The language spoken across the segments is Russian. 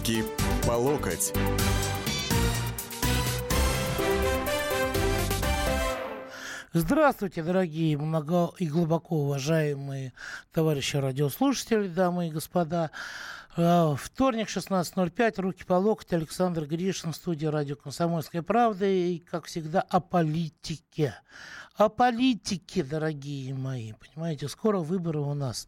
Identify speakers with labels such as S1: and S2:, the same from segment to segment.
S1: Руки по локоть.
S2: Здравствуйте, дорогие, много и глубоко уважаемые товарищи радиослушатели, дамы и господа. Э, вторник, 16.05, руки по локоть, Александр Гришин, студия радио «Комсомольская правда» и, как всегда, о политике о политике, дорогие мои. Понимаете, скоро выборы у нас.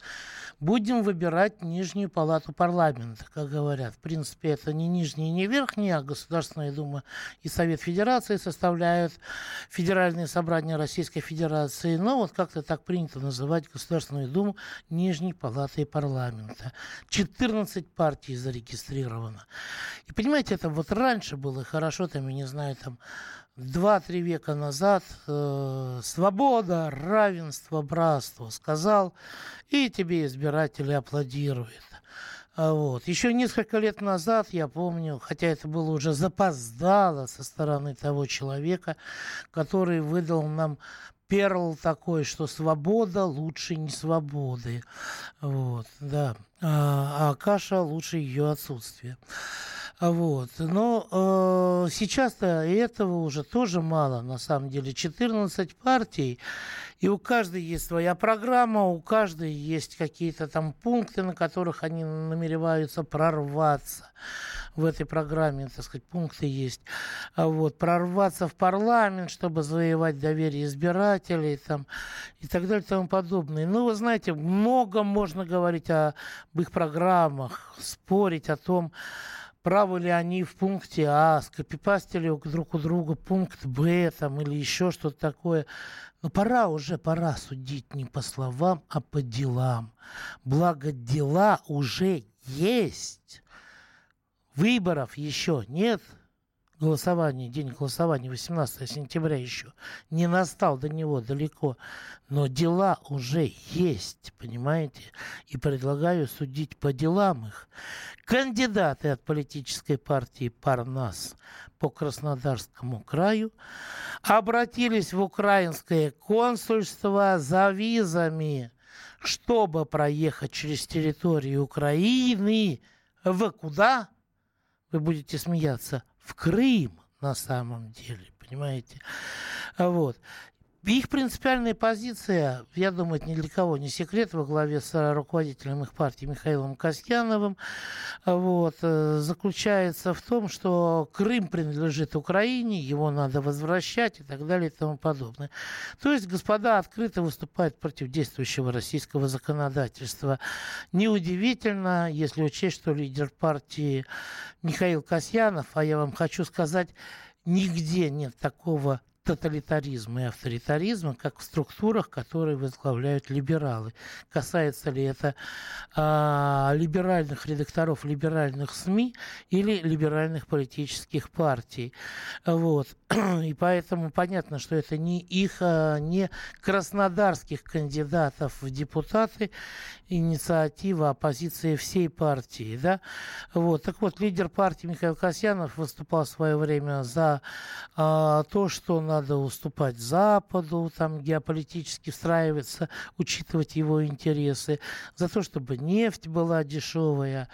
S2: Будем выбирать нижнюю палату парламента, как говорят. В принципе, это не нижняя не верхняя, а Государственная Дума и Совет Федерации составляют Федеральное собрание Российской Федерации. Но вот как-то так принято называть Государственную Думу нижней палатой парламента. 14 партий зарегистрировано. И понимаете, это вот раньше было хорошо, там, я не знаю, там два-три века назад э, свобода, равенство, братство сказал, и тебе избиратели аплодируют. А вот. Еще несколько лет назад, я помню, хотя это было уже запоздало со стороны того человека, который выдал нам перл такой, что свобода лучше не свободы. Вот, да. А, а каша лучше ее отсутствия. А вот. Но э, сейчас-то этого уже тоже мало, на самом деле. 14 партий, и у каждой есть своя программа, у каждой есть какие-то там пункты, на которых они намереваются прорваться в этой программе, так сказать, пункты есть. А вот, прорваться в парламент, чтобы завоевать доверие избирателей там, и так далее и тому подобное. Ну, вы знаете, много можно говорить об их программах, спорить о том, правы ли они в пункте А, скопипастили друг у друга пункт Б там, или еще что-то такое. Но пора уже, пора судить не по словам, а по делам. Благо дела уже есть. Выборов еще нет – голосование, день голосования 18 сентября еще не настал до него далеко, но дела уже есть, понимаете? И предлагаю судить по делам их. Кандидаты от политической партии «Парнас» по Краснодарскому краю обратились в украинское консульство за визами, чтобы проехать через территорию Украины в куда? Вы будете смеяться в Крым на самом деле, понимаете? Вот. Их принципиальная позиция, я думаю, это ни для кого не секрет, во главе с руководителем их партии Михаилом Касьяновым, вот, э, заключается в том, что Крым принадлежит Украине, его надо возвращать и так далее и тому подобное. То есть господа открыто выступают против действующего российского законодательства. Неудивительно, если учесть, что лидер партии Михаил Касьянов, а я вам хочу сказать, нигде нет такого тоталитаризма и авторитаризма, как в структурах, которые возглавляют либералы. Касается ли это а, либеральных редакторов либеральных СМИ или либеральных политических партий. Вот. И поэтому понятно, что это не их, а, не краснодарских кандидатов в депутаты, инициатива оппозиции всей партии. Да? Вот. Так вот, лидер партии Михаил Касьянов выступал в свое время за а, то, что надо уступать Западу, там геополитически встраиваться, учитывать его интересы, за то, чтобы нефть была дешевая.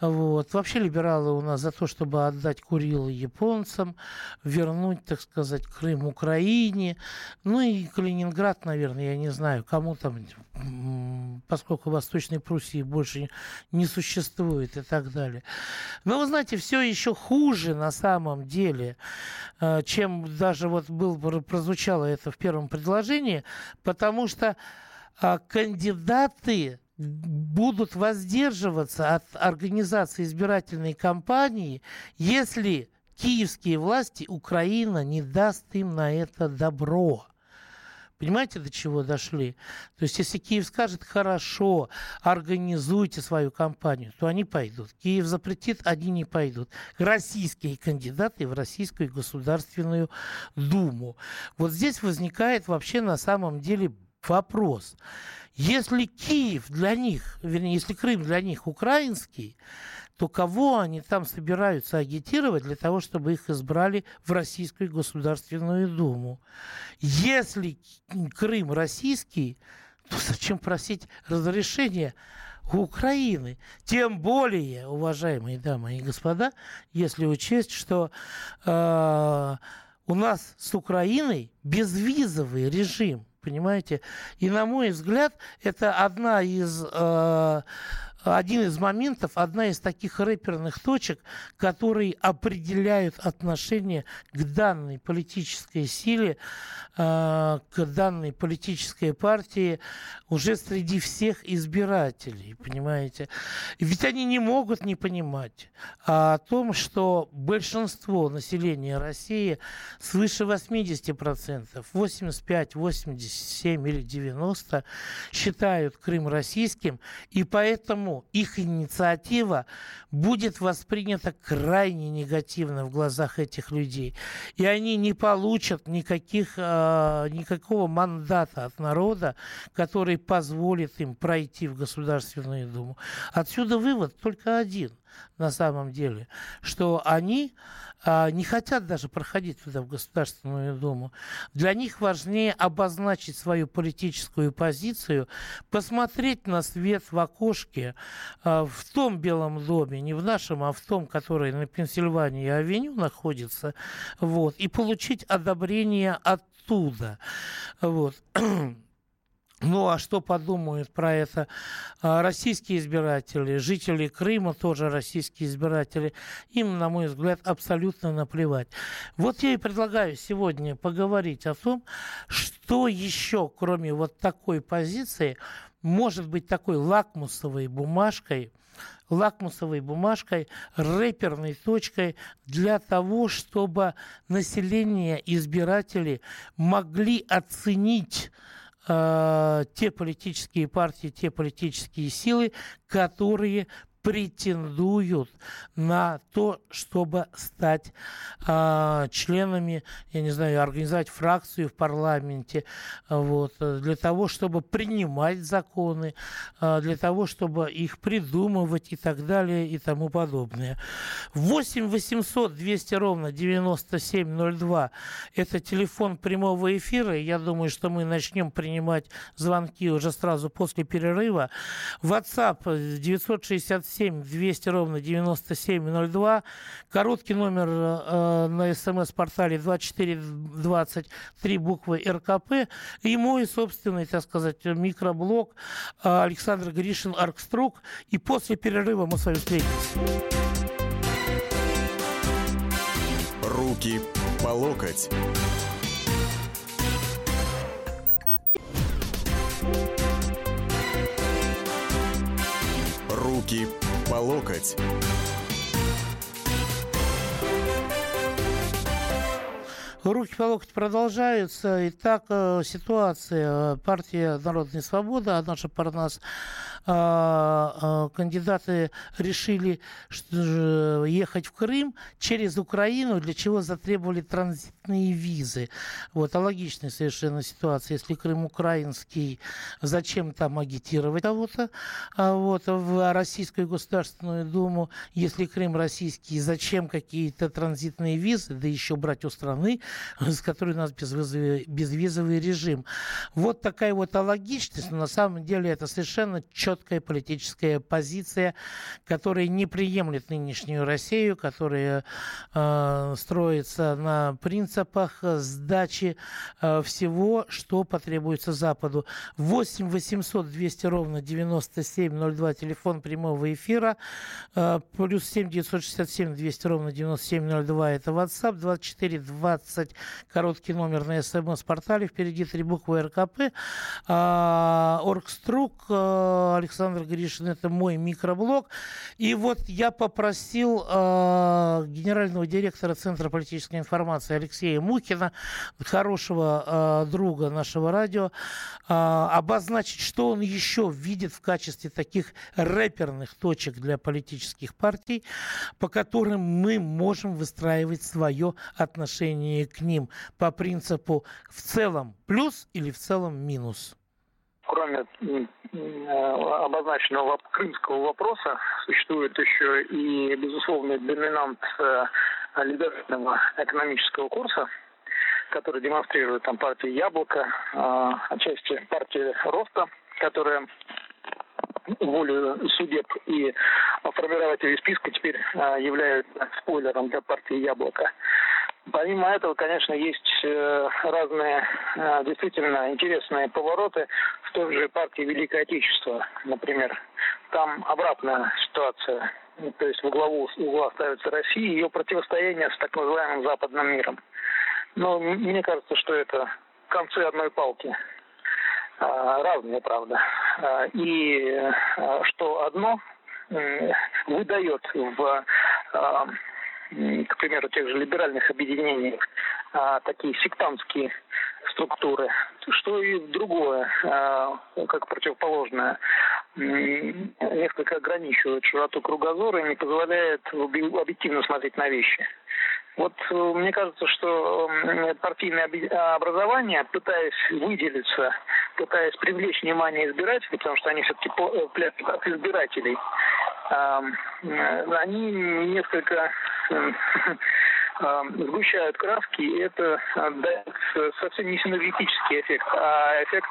S2: Вот. Вообще либералы у нас за то, чтобы отдать Курилы японцам, вернуть, так сказать, Крым Украине, ну и Калининград, наверное, я не знаю, кому там, поскольку Восточной Пруссии больше не существует и так далее. Но вы знаете, все еще хуже на самом деле, э, чем даже вот был, прозвучало это в первом предложении, потому что а, кандидаты будут воздерживаться от организации избирательной кампании, если киевские власти, Украина не даст им на это добро. Понимаете, до чего дошли? То есть, если Киев скажет, хорошо, организуйте свою кампанию, то они пойдут. Киев запретит, они не пойдут. Российские кандидаты в Российскую Государственную Думу. Вот здесь возникает вообще на самом деле вопрос. Если Киев для них, вернее, если Крым для них украинский, то кого они там собираются агитировать для того, чтобы их избрали в Российскую Государственную Думу? Если Крым российский, то зачем просить разрешения у Украины. Тем более, уважаемые дамы и господа, если учесть, что э, у нас с Украиной безвизовый режим, понимаете? И на мой взгляд, это одна из э, один из моментов, одна из таких рэперных точек, которые определяют отношение к данной политической силе, э, к данной политической партии уже среди всех избирателей, понимаете? Ведь они не могут не понимать о том, что большинство населения России свыше 80%, 85, 87 или 90 считают Крым российским, и поэтому их инициатива будет воспринята крайне негативно в глазах этих людей. И они не получат никаких, э, никакого мандата от народа, который позволит им пройти в Государственную Думу. Отсюда вывод только один на самом деле, что они а, не хотят даже проходить туда, в Государственную Думу. Для них важнее обозначить свою политическую позицию, посмотреть на свет в окошке а, в том Белом доме, не в нашем, а в том, который на Пенсильвании авеню находится, вот, и получить одобрение оттуда. Вот. Ну а что подумают про это а, российские избиратели, жители Крыма тоже российские избиратели? Им, на мой взгляд, абсолютно наплевать. Вот я и предлагаю сегодня поговорить о том, что еще, кроме вот такой позиции, может быть такой лакмусовой бумажкой, лакмусовой бумажкой, рэперной точкой для того, чтобы население, избиратели могли оценить э, те политические партии, те политические силы, которые претендуют на то, чтобы стать э, членами, я не знаю, организовать фракцию в парламенте, вот, для того, чтобы принимать законы, э, для того, чтобы их придумывать и так далее и тому подобное. 8 800 200 ровно 9702 это телефон прямого эфира. Я думаю, что мы начнем принимать звонки уже сразу после перерыва. WhatsApp 967 7 200 ровно 9702. Короткий номер э, на смс-портале 2420, три буквы РКП. И мой собственный, так сказать, микроблог э, Александр Гришин Аркструк. И после перерыва мы с вами встретимся.
S1: Руки по локоть. Руки по локоть.
S2: Руки по локоть продолжаются. Итак, э, ситуация. Партия «Народная свобода», а наша Парнас а, а, кандидаты решили ехать в Крым через Украину, для чего затребовали транзитные визы. Вот, а логичная совершенно ситуация. Если Крым украинский, зачем там агитировать кого-то а вот, в Российскую Государственную Думу? Если Крым российский, зачем какие-то транзитные визы, да еще брать у страны, с которой у нас безвизовый, безвизовый режим? Вот такая вот алогичность, но на самом деле это совершенно четкая политическая позиция, которая не приемлет нынешнюю Россию, которая э, строится на принципах сдачи э, всего, что потребуется Западу. 8 800 200 ровно 9702, телефон прямого эфира, э, плюс 7 967 200 ровно 9702, это WhatsApp, 24 20, короткий номер на смс-портале, впереди три буквы РКП, э, Оргструк, э, Александр Гришин, это мой микроблог. И вот я попросил э, генерального директора Центра политической информации Алексея Мухина, хорошего друга нашего радио, обозначить, что он еще видит в качестве таких рэперных точек для политических партий, по которым мы можем выстраивать свое отношение к ним по принципу в целом плюс или в целом минус
S3: кроме э, обозначенного крымского вопроса, существует еще и безусловный доминант э, либерального экономического курса, который демонстрирует там партия «Яблоко», э, отчасти партия «Роста», которая волю судеб и формирователей списка теперь являются спойлером для партии «Яблоко». Помимо этого, конечно, есть э, разные э, действительно интересные повороты в той же партии Великое Отечество, например. Там обратная ситуация. То есть в главу угла ставится Россия и ее противостояние с так называемым западным миром. Но мне кажется, что это концы одной палки. А, разные, правда. А, и а, что одно выдает в к примеру, тех же либеральных объединений, а, такие сектантские структуры, что и другое, а, как противоположное, несколько ограничивает широту кругозора и не позволяет объективно смотреть на вещи. Вот э, мне кажется, что партийное образование, пытаясь выделиться, пытаясь привлечь внимание избирателей, потому что они все-таки от избирателей, э, они несколько сгущают краски, и это дает совсем не синергетический эффект, а эффект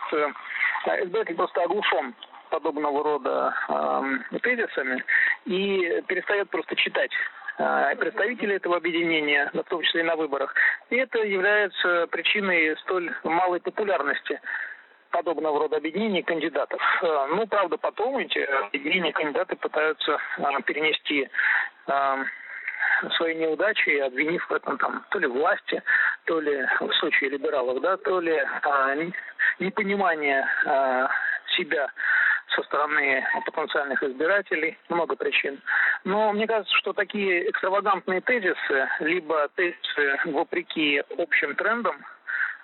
S3: избиратель просто оглушен подобного рода э, тезисами и перестает просто читать Э, представители этого объединения, в том числе и на выборах. И это является причиной столь малой популярности подобного рода объединений кандидатов. Э, ну, правда, потом эти объединения кандидаты пытаются э, перенести свои неудачи, обвинив в этом там то ли власти, то ли в случае либералов, да, то ли а, непонимание а, себя со стороны потенциальных избирателей, много причин. Но мне кажется, что такие экстравагантные тезисы, либо тезисы вопреки общим трендам,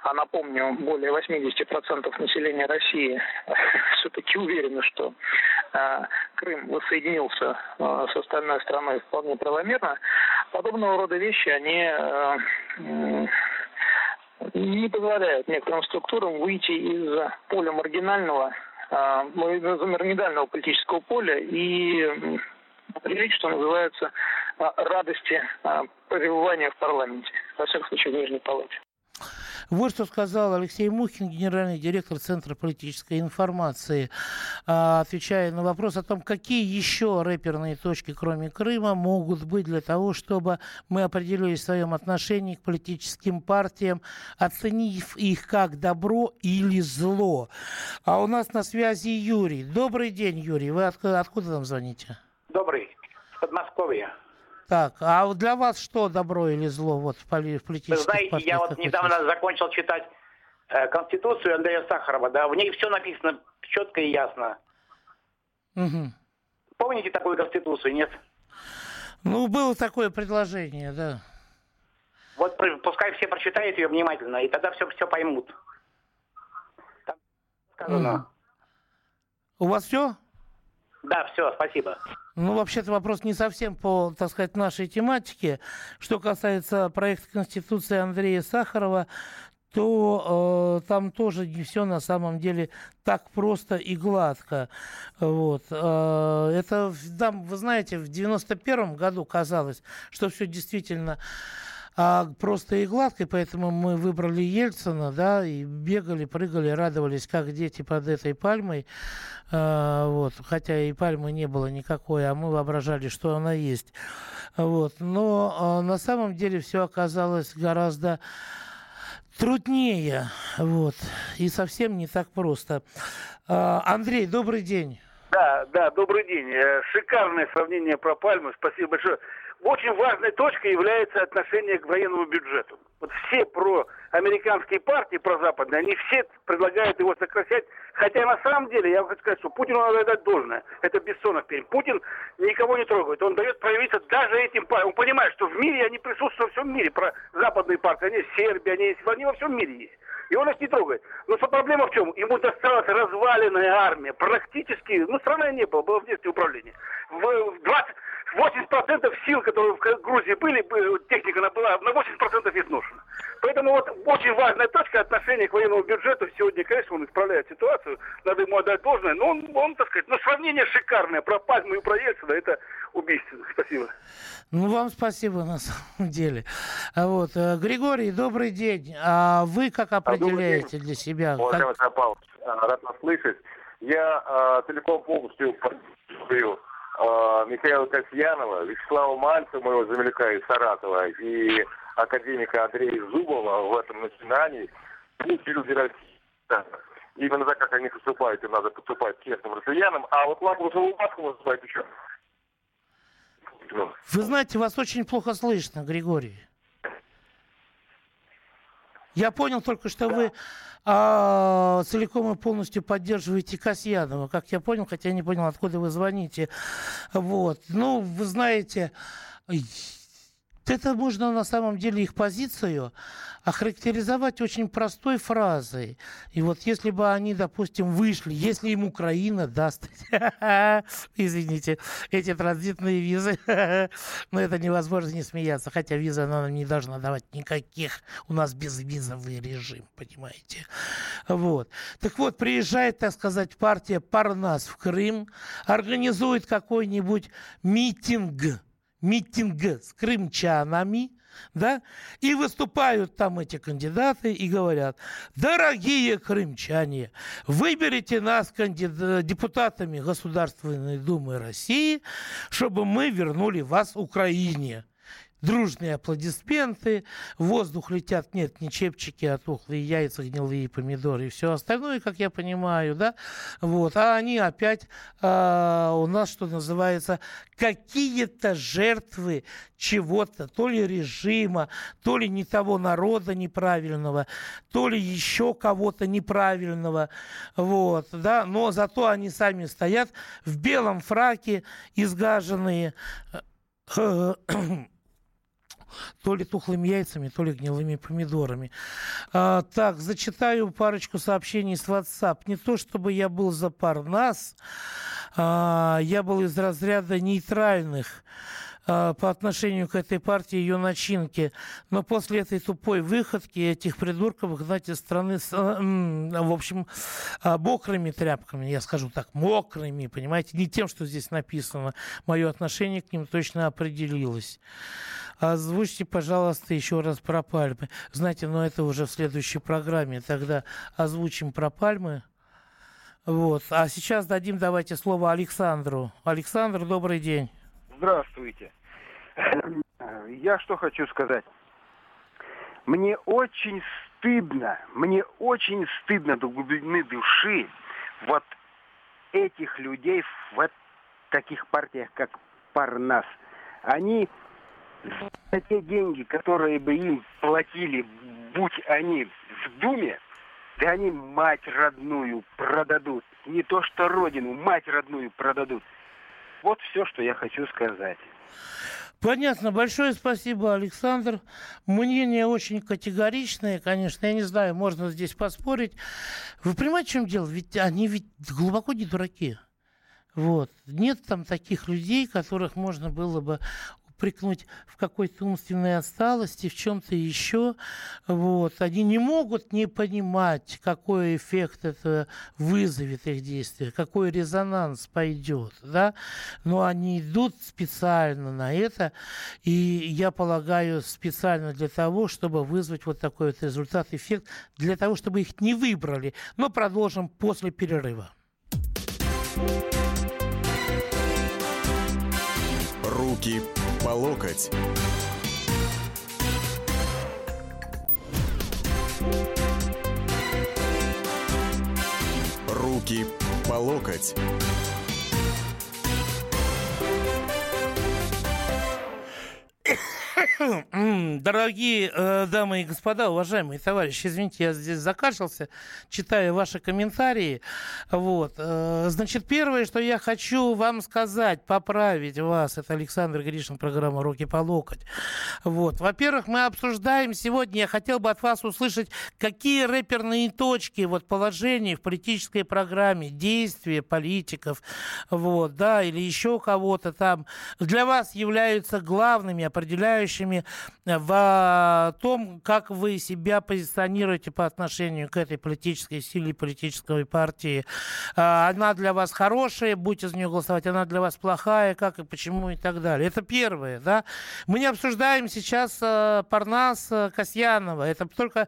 S3: а напомню, более 80% населения России все-таки уверены, что э, Крым воссоединился э, с остальной страной вполне правомерно, подобного рода вещи, они э, не позволяют некоторым структурам выйти из поля маргинального а, маргинального политического поля и определить, что называется, радости пребывания в парламенте, во всяком случае, в Нижней Палате.
S2: Вот что сказал Алексей Мухин, генеральный директор Центра политической информации, а, отвечая на вопрос о том, какие еще рэперные точки, кроме Крыма, могут быть для того, чтобы мы определили в своем отношении к политическим партиям, оценив их как добро или зло. А у нас на связи Юрий. Добрый день, Юрий. Вы откуда, откуда нам звоните?
S4: Добрый. Подмосковья.
S2: Так, а вот для вас что добро или зло вот в политических
S4: Вы знаете, я вот недавно есть? закончил читать э, Конституцию Андрея Сахарова, да, в ней все написано четко и ясно. Угу. Помните такую Конституцию, нет?
S2: Ну, было такое предложение, да.
S4: Вот пускай все прочитают ее внимательно, и тогда все, все поймут.
S2: Там сказано. Угу. У вас все?
S4: Да, все, спасибо.
S2: Ну, вообще-то вопрос не совсем по, так сказать, нашей тематике. Что касается проекта Конституции Андрея Сахарова, то э, там тоже не все на самом деле так просто и гладко. Вот. Э, это, там, вы знаете, в 91 году казалось, что все действительно а просто и гладкой, поэтому мы выбрали Ельцина, да, и бегали, прыгали, радовались, как дети под этой пальмой, а, вот, хотя и пальмы не было никакой, а мы воображали, что она есть, вот, но а, на самом деле все оказалось гораздо труднее, вот, и совсем не так просто. А, Андрей, добрый день.
S5: Да, да, добрый день. Э, шикарное сравнение про пальму. Спасибо большое очень важной точкой является отношение к военному бюджету. Вот все про американские партии, про западные, они все предлагают его сокращать. Хотя на самом деле, я хочу сказать, что Путину надо дать должное. Это Бессонов перед. Путин никого не трогает. Он дает проявиться даже этим партиям. Он понимает, что в мире они присутствуют во всем мире. Про западные партии. Они в Сербии, они, есть, они во всем мире есть. И он их не трогает. Но проблема в чем? Ему досталась разваленная армия. Практически, ну, страны не было, было в детстве управление. В 20, 80% сил, которые в Грузии были, техника она была на 80% изношена. Поэтому вот очень важная точка отношения к военному бюджету. Сегодня, конечно, он исправляет ситуацию, надо ему отдать должное, но он, он так сказать, ну, сравнение шикарное. Про Пальму и про Ельцина это убийственно. Спасибо.
S2: Ну, вам спасибо на самом деле. А вот, э, Григорий, добрый день. А вы как определяете для себя?
S6: Уважаемый как... Павлович, рад вас слышать. Я э, целиком полностью поддерживаю э, Михаила Касьянова, Вячеслава Мальцева, моего земляка из Саратова, и академика Андрея Зубова в этом начинании. Пусть люди России, именно так, как они поступают, им надо поступать честным россиянам. А вот Лакмусову маску называют еще.
S2: Вы знаете, вас очень плохо слышно, Григорий. Я понял только, что вы а, целиком и полностью поддерживаете Касьянова, как я понял, хотя я не понял, откуда вы звоните. Вот. Ну, вы знаете, это можно на самом деле их позицию охарактеризовать очень простой фразой. И вот если бы они, допустим, вышли, если им Украина даст, извините, эти транзитные визы, но это невозможно не смеяться, хотя виза она нам не должна давать никаких, у нас безвизовый режим, понимаете. Вот. Так вот, приезжает, так сказать, партия Парнас в Крым, организует какой-нибудь митинг, митинг с крымчанами, да, и выступают там эти кандидаты и говорят, дорогие крымчане, выберите нас кандид... депутатами Государственной Думы России, чтобы мы вернули вас Украине дружные аплодисменты, в воздух летят, нет, не чепчики, а тухлые яйца, гнилые помидоры и все остальное, как я понимаю, да, вот, а они опять э, у нас, что называется, какие-то жертвы чего-то, то ли режима, то ли не того народа неправильного, то ли еще кого-то неправильного, вот, да, но зато они сами стоят в белом фраке, изгаженные, э, то ли тухлыми яйцами, то ли гнилыми помидорами. А, так, зачитаю парочку сообщений с WhatsApp. Не то, чтобы я был за Парнас, а, я был из разряда нейтральных а, по отношению к этой партии, ее начинке. Но после этой тупой выходки этих придурков гнать из страны, с, в общем, мокрыми тряпками, я скажу так, мокрыми, понимаете, не тем, что здесь написано. Мое отношение к ним точно определилось. Озвучьте, пожалуйста, еще раз про пальмы. Знаете, но это уже в следующей программе. Тогда озвучим про пальмы. Вот. А сейчас дадим, давайте, слово Александру. Александр, добрый день.
S7: Здравствуйте. Я что хочу сказать. Мне очень стыдно, мне очень стыдно до глубины души вот этих людей в таких партиях, как Парнас. Они за те деньги, которые бы им платили, будь они в Думе, да они мать родную продадут. Не то что родину, мать родную продадут. Вот все, что я хочу сказать.
S2: Понятно. Большое спасибо, Александр. Мнение очень категоричное, конечно. Я не знаю, можно здесь поспорить. Вы понимаете, в чем дело? Ведь они ведь глубоко не дураки. Вот. Нет там таких людей, которых можно было бы упрекнуть в какой-то умственной отсталости, в чем-то еще. Вот. Они не могут не понимать, какой эффект это вызовет их действие, какой резонанс пойдет. Да? Но они идут специально на это, и я полагаю, специально для того, чтобы вызвать вот такой вот результат, эффект, для того, чтобы их не выбрали. Но продолжим после перерыва.
S1: Руки по локоть. Руки по локоть.
S2: Дорогие э, дамы и господа, уважаемые товарищи, извините, я здесь закашлялся, читаю ваши комментарии. Вот. Э, значит, первое, что я хочу вам сказать, поправить вас, это Александр Гришин, программа «Руки по локоть». Вот. Во-первых, мы обсуждаем сегодня, я хотел бы от вас услышать, какие рэперные точки, вот, положения в политической программе, действия политиков, вот, да, или еще кого-то там, для вас являются главными, определяющими э, в том, как вы себя позиционируете по отношению к этой политической силе, политической партии. Она для вас хорошая, будете за нее голосовать, она для вас плохая, как и почему и так далее. Это первое, да. Мы не обсуждаем сейчас Парнас Касьянова. Это только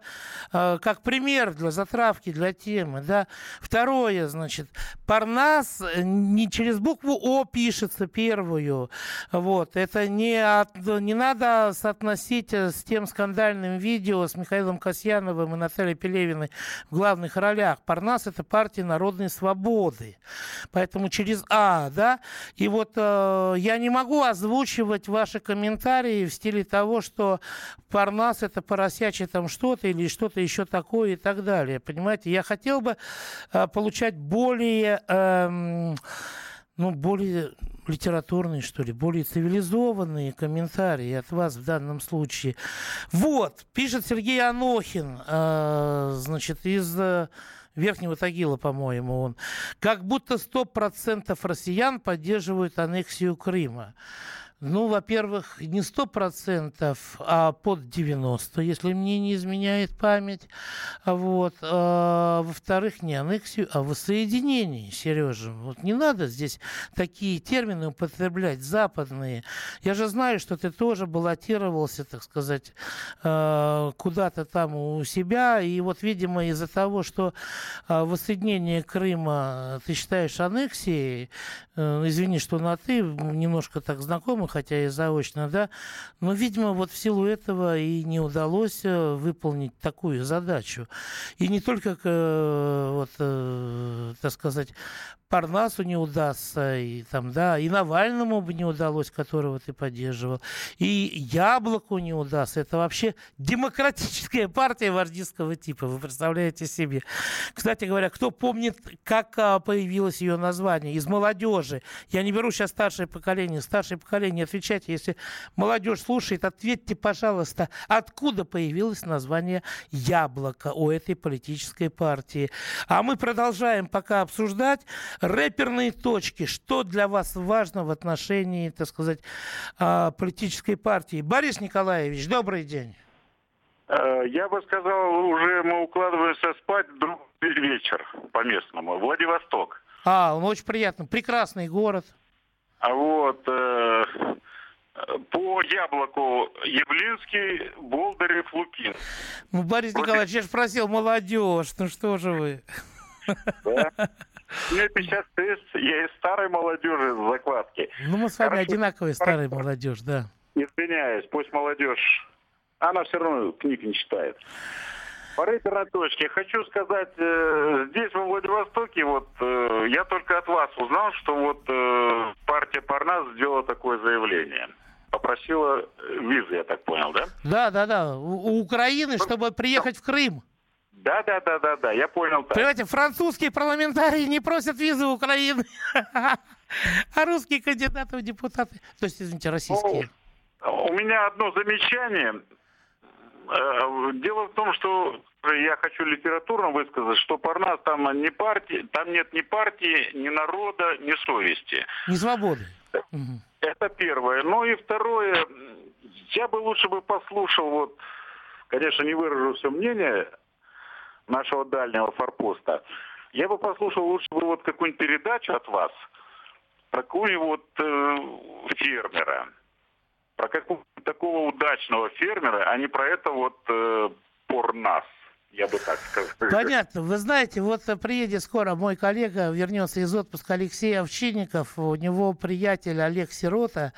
S2: как пример для затравки, для темы, да. Второе, значит, Парнас не через букву О пишется первую. Вот. Это не, от, не надо соотносить э, с тем скандальным видео с Михаилом Касьяновым и Натальей Пелевиной в главных ролях. Парнас – это партия народной свободы. Поэтому через А, да. И вот э, я не могу озвучивать ваши комментарии в стиле того, что Парнас – это поросячье там что-то или что-то еще такое и так далее. Понимаете, я хотел бы э, получать более... Э, ну, более литературные, что ли, более цивилизованные комментарии от вас в данном случае. Вот, пишет Сергей Анохин, э, значит, из... Э, Верхнего Тагила, по-моему, он. Как будто 100% россиян поддерживают аннексию Крыма. Ну, во-первых, не сто процентов, а под 90, если мне не изменяет память. Вот. А, во-вторых, не аннексию, а воссоединение, Сережа. Вот не надо здесь такие термины употреблять, западные. Я же знаю, что ты тоже баллотировался, так сказать, а, куда-то там у себя. И вот, видимо, из-за того, что а, воссоединение Крыма ты считаешь аннексией, э, извини, что на ты, немножко так знакомы, хотя и заочно, да, но, видимо, вот в силу этого и не удалось э, выполнить такую задачу. И не только, э, вот, э, так сказать, Парнасу не удастся, и, там, да, и Навальному бы не удалось, которого ты поддерживал, и Яблоку не удастся. Это вообще демократическая партия вардистского типа, вы представляете себе. Кстати говоря, кто помнит, как а, появилось ее название из молодежи? Я не беру сейчас старшее поколение. Старшее поколение, отвечайте, если молодежь слушает, ответьте, пожалуйста, откуда появилось название Яблоко у этой политической партии. А мы продолжаем пока обсуждать рэперные точки. Что для вас важно в отношении, так сказать, а, политической партии? Борис Николаевич, добрый день.
S8: Э, я бы сказал, уже мы укладываемся спать вечер по-местному. Владивосток.
S2: А, он очень приятно. Прекрасный город.
S8: А вот э, по яблоку Явлинский, Болдырев, Лукин.
S2: Ну, Борис Николаевич, я же просил молодежь. Ну что же вы?
S8: Да? Мне 56, я из старой молодежи из закладки.
S2: Ну, мы с вами Хорошо. одинаковые старая молодежь, да.
S8: Извиняюсь, пусть молодежь, она все равно книг не читает. По рэперной точке хочу сказать, э, здесь, во Владивостоке, вот э, я только от вас узнал, что вот э, партия Парнас сделала такое заявление. Попросила визы, я так понял, да?
S2: Да, да, да. У, Украины, чтобы приехать в Крым.
S8: Да, да, да, да, да, я понял. Так.
S2: Понимаете, французские парламентарии не просят визы Украины, а русские кандидаты в депутаты, то есть, извините, российские.
S8: Ну, у меня одно замечание. Э, дело в том, что я хочу литературно высказать, что Парнас там не партии, там нет ни партии, ни народа, ни совести.
S2: Ни свободы.
S8: Это первое. Ну и второе, я бы лучше бы послушал, вот, конечно, не выражу все мнение, нашего дальнего форпоста. Я бы послушал лучше бы вот какую-нибудь передачу от вас про какого-нибудь э, фермера, про какого такого удачного фермера, а не про это вот э, порнас я бы так сказал.
S2: Понятно. Вы знаете, вот приедет скоро мой коллега, вернется из отпуска Алексей Овчинников. У него приятель Олег Сирота.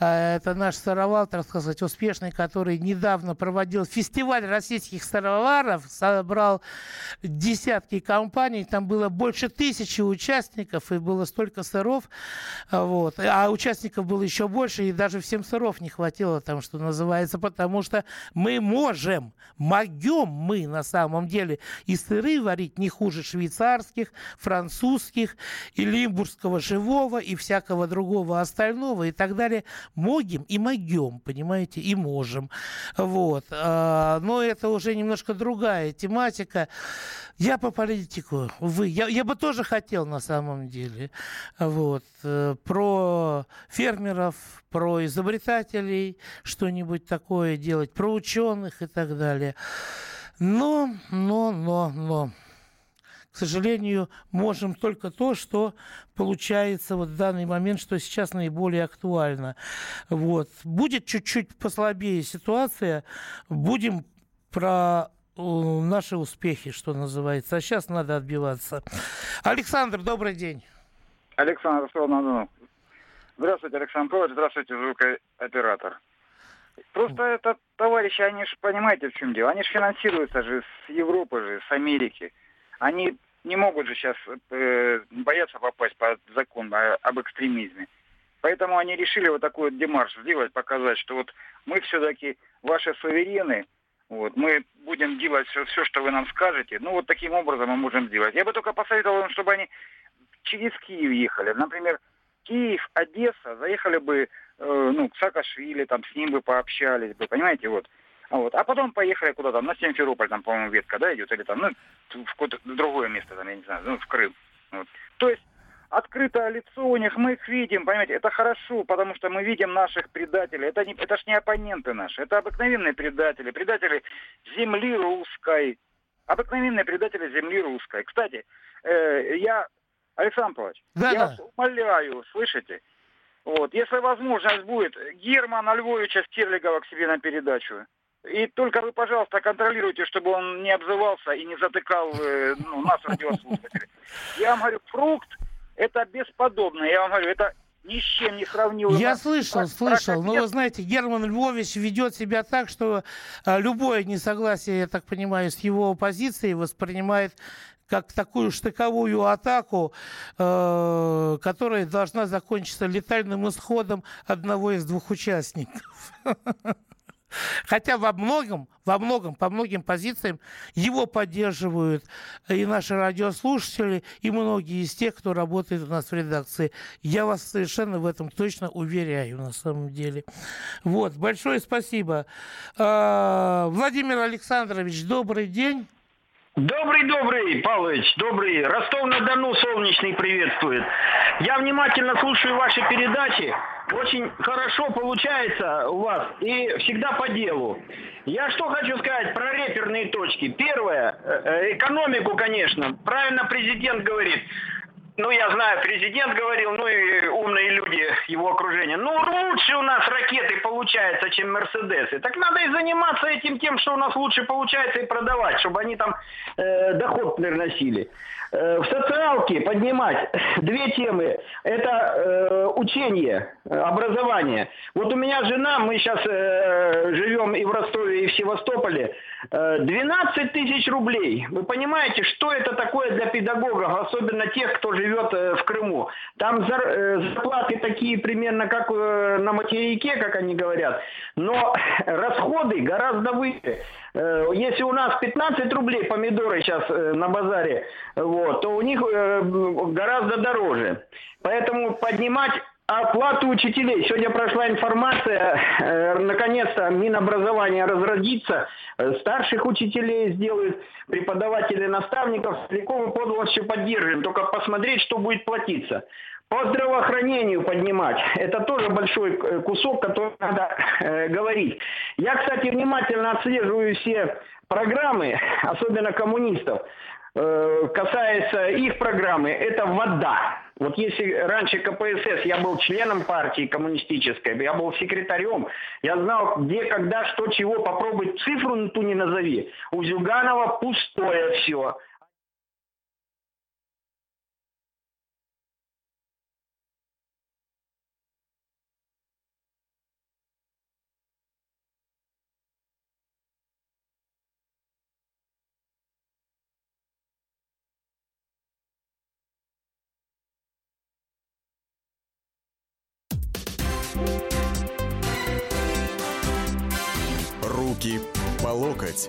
S2: А, это наш сыровал, так сказать, успешный, который недавно проводил фестиваль российских сыроваров, собрал десятки компаний, там было больше тысячи участников, и было столько сыров, вот. а участников было еще больше, и даже всем сыров не хватило, там, что называется, потому что мы можем, могем мы на на самом деле и сыры варить не хуже швейцарских, французских и лимбургского живого и всякого другого остального и так далее. Могим и могем, понимаете, и можем. Вот. А, но это уже немножко другая тематика. Я по политику, вы, я, я бы тоже хотел на самом деле, вот, э, про фермеров, про изобретателей что-нибудь такое делать, про ученых и так далее. Но, но, но, но, к сожалению, можем только то, что получается вот в данный момент, что сейчас наиболее актуально. Вот. Будет чуть-чуть послабее ситуация, будем про наши успехи, что называется. А сейчас надо отбиваться. Александр, добрый день.
S9: Александр. Здравствуйте, Александр Павлович. Здравствуйте, звукооператор. Просто это товарищи, они же, понимаете, в чем дело? Они же финансируются же с Европы же, с Америки. Они не могут же сейчас э, бояться попасть под закон о, об экстремизме. Поэтому они решили вот такой вот демарш сделать, показать, что вот мы все-таки ваши суверены, вот, мы будем делать все, все, что вы нам скажете. Ну, вот таким образом мы можем сделать. Я бы только посоветовал им, чтобы они через Киев ехали. Например, Киев, Одесса, заехали бы э, ну, к Саакашвили, там, с ним бы пообщались бы, понимаете, вот. Вот. А потом поехали куда-то, на Симферополь, там, по-моему, ветка, да, идет, или там, ну, в какое-то другое место, там, я не знаю, ну, в Крым. Вот. То есть открытое лицо у них, мы их видим, понимаете, это хорошо, потому что мы видим наших предателей. Это, не, это ж не оппоненты наши, это обыкновенные предатели, предатели земли русской, обыкновенные предатели земли русской. Кстати, э, я, Александр Павлович, да, я да. умоляю, слышите, вот, если возможность будет, Германа Львовича Стерлигова к себе на передачу. И только вы, пожалуйста, контролируйте, чтобы он не обзывался и не затыкал э, ну, нас, радиослушателей. Я вам говорю, фрукт это бесподобно. Я вам говорю, это ни с чем не сравнил.
S2: Я слышал, слышал. Но вы знаете, Герман Львович ведет себя так, что а, любое несогласие, я так понимаю, с его позицией воспринимает как такую штыковую атаку, э, которая должна закончиться летальным исходом одного из двух участников. Хотя во многом, во многом, по многим позициям его поддерживают и наши радиослушатели, и многие из тех, кто работает у нас в редакции. Я вас совершенно в этом точно уверяю, на самом деле. Вот, большое спасибо. А, Владимир Александрович, добрый день.
S10: Добрый-добрый, Павлович, добрый. Ростов-на-Дону солнечный приветствует. Я внимательно слушаю ваши передачи. Очень хорошо получается у вас и всегда по делу. Я что хочу сказать про реперные точки. Первое, э, э, экономику, конечно. Правильно президент говорит. Ну, я знаю, президент говорил, ну и умные люди его окружения. Ну, лучше у нас ракеты получается, чем Мерседесы. Так надо и заниматься этим тем, что у нас лучше получается, и продавать, чтобы они там э, доход приносили. Э, в социалке поднимать две темы. Это э, учение, образование. Вот у меня жена, мы сейчас э, живем и в Ростове, и в Севастополе. Э, 12 тысяч рублей. Вы понимаете, что это такое для педагогов, особенно тех, кто живет э, в Крыму? Там зар, э, зарплаты такие примерно, как э, на материке, как они говорят. Но расходы гораздо выше. Э, если у нас 15 рублей помидоры сейчас э, на базаре, вот, то у них э, гораздо дороже. Поэтому поднимать оплату учителей. Сегодня прошла информация, наконец-то Минобразование разродится, старших учителей сделают, преподавателей, наставников, целиком и полностью поддерживаем. Только посмотреть, что будет платиться. По здравоохранению поднимать. Это тоже большой э, кусок, который надо э, говорить. Я, кстати, внимательно отслеживаю все программы, особенно коммунистов. Э, касается их программы, это вода. Вот если раньше КПСС я был членом партии коммунистической, я был секретарем, я знал, где, когда, что, чего, попробуй цифру ту не назови. У Зюганова пустое все.
S1: Локоть.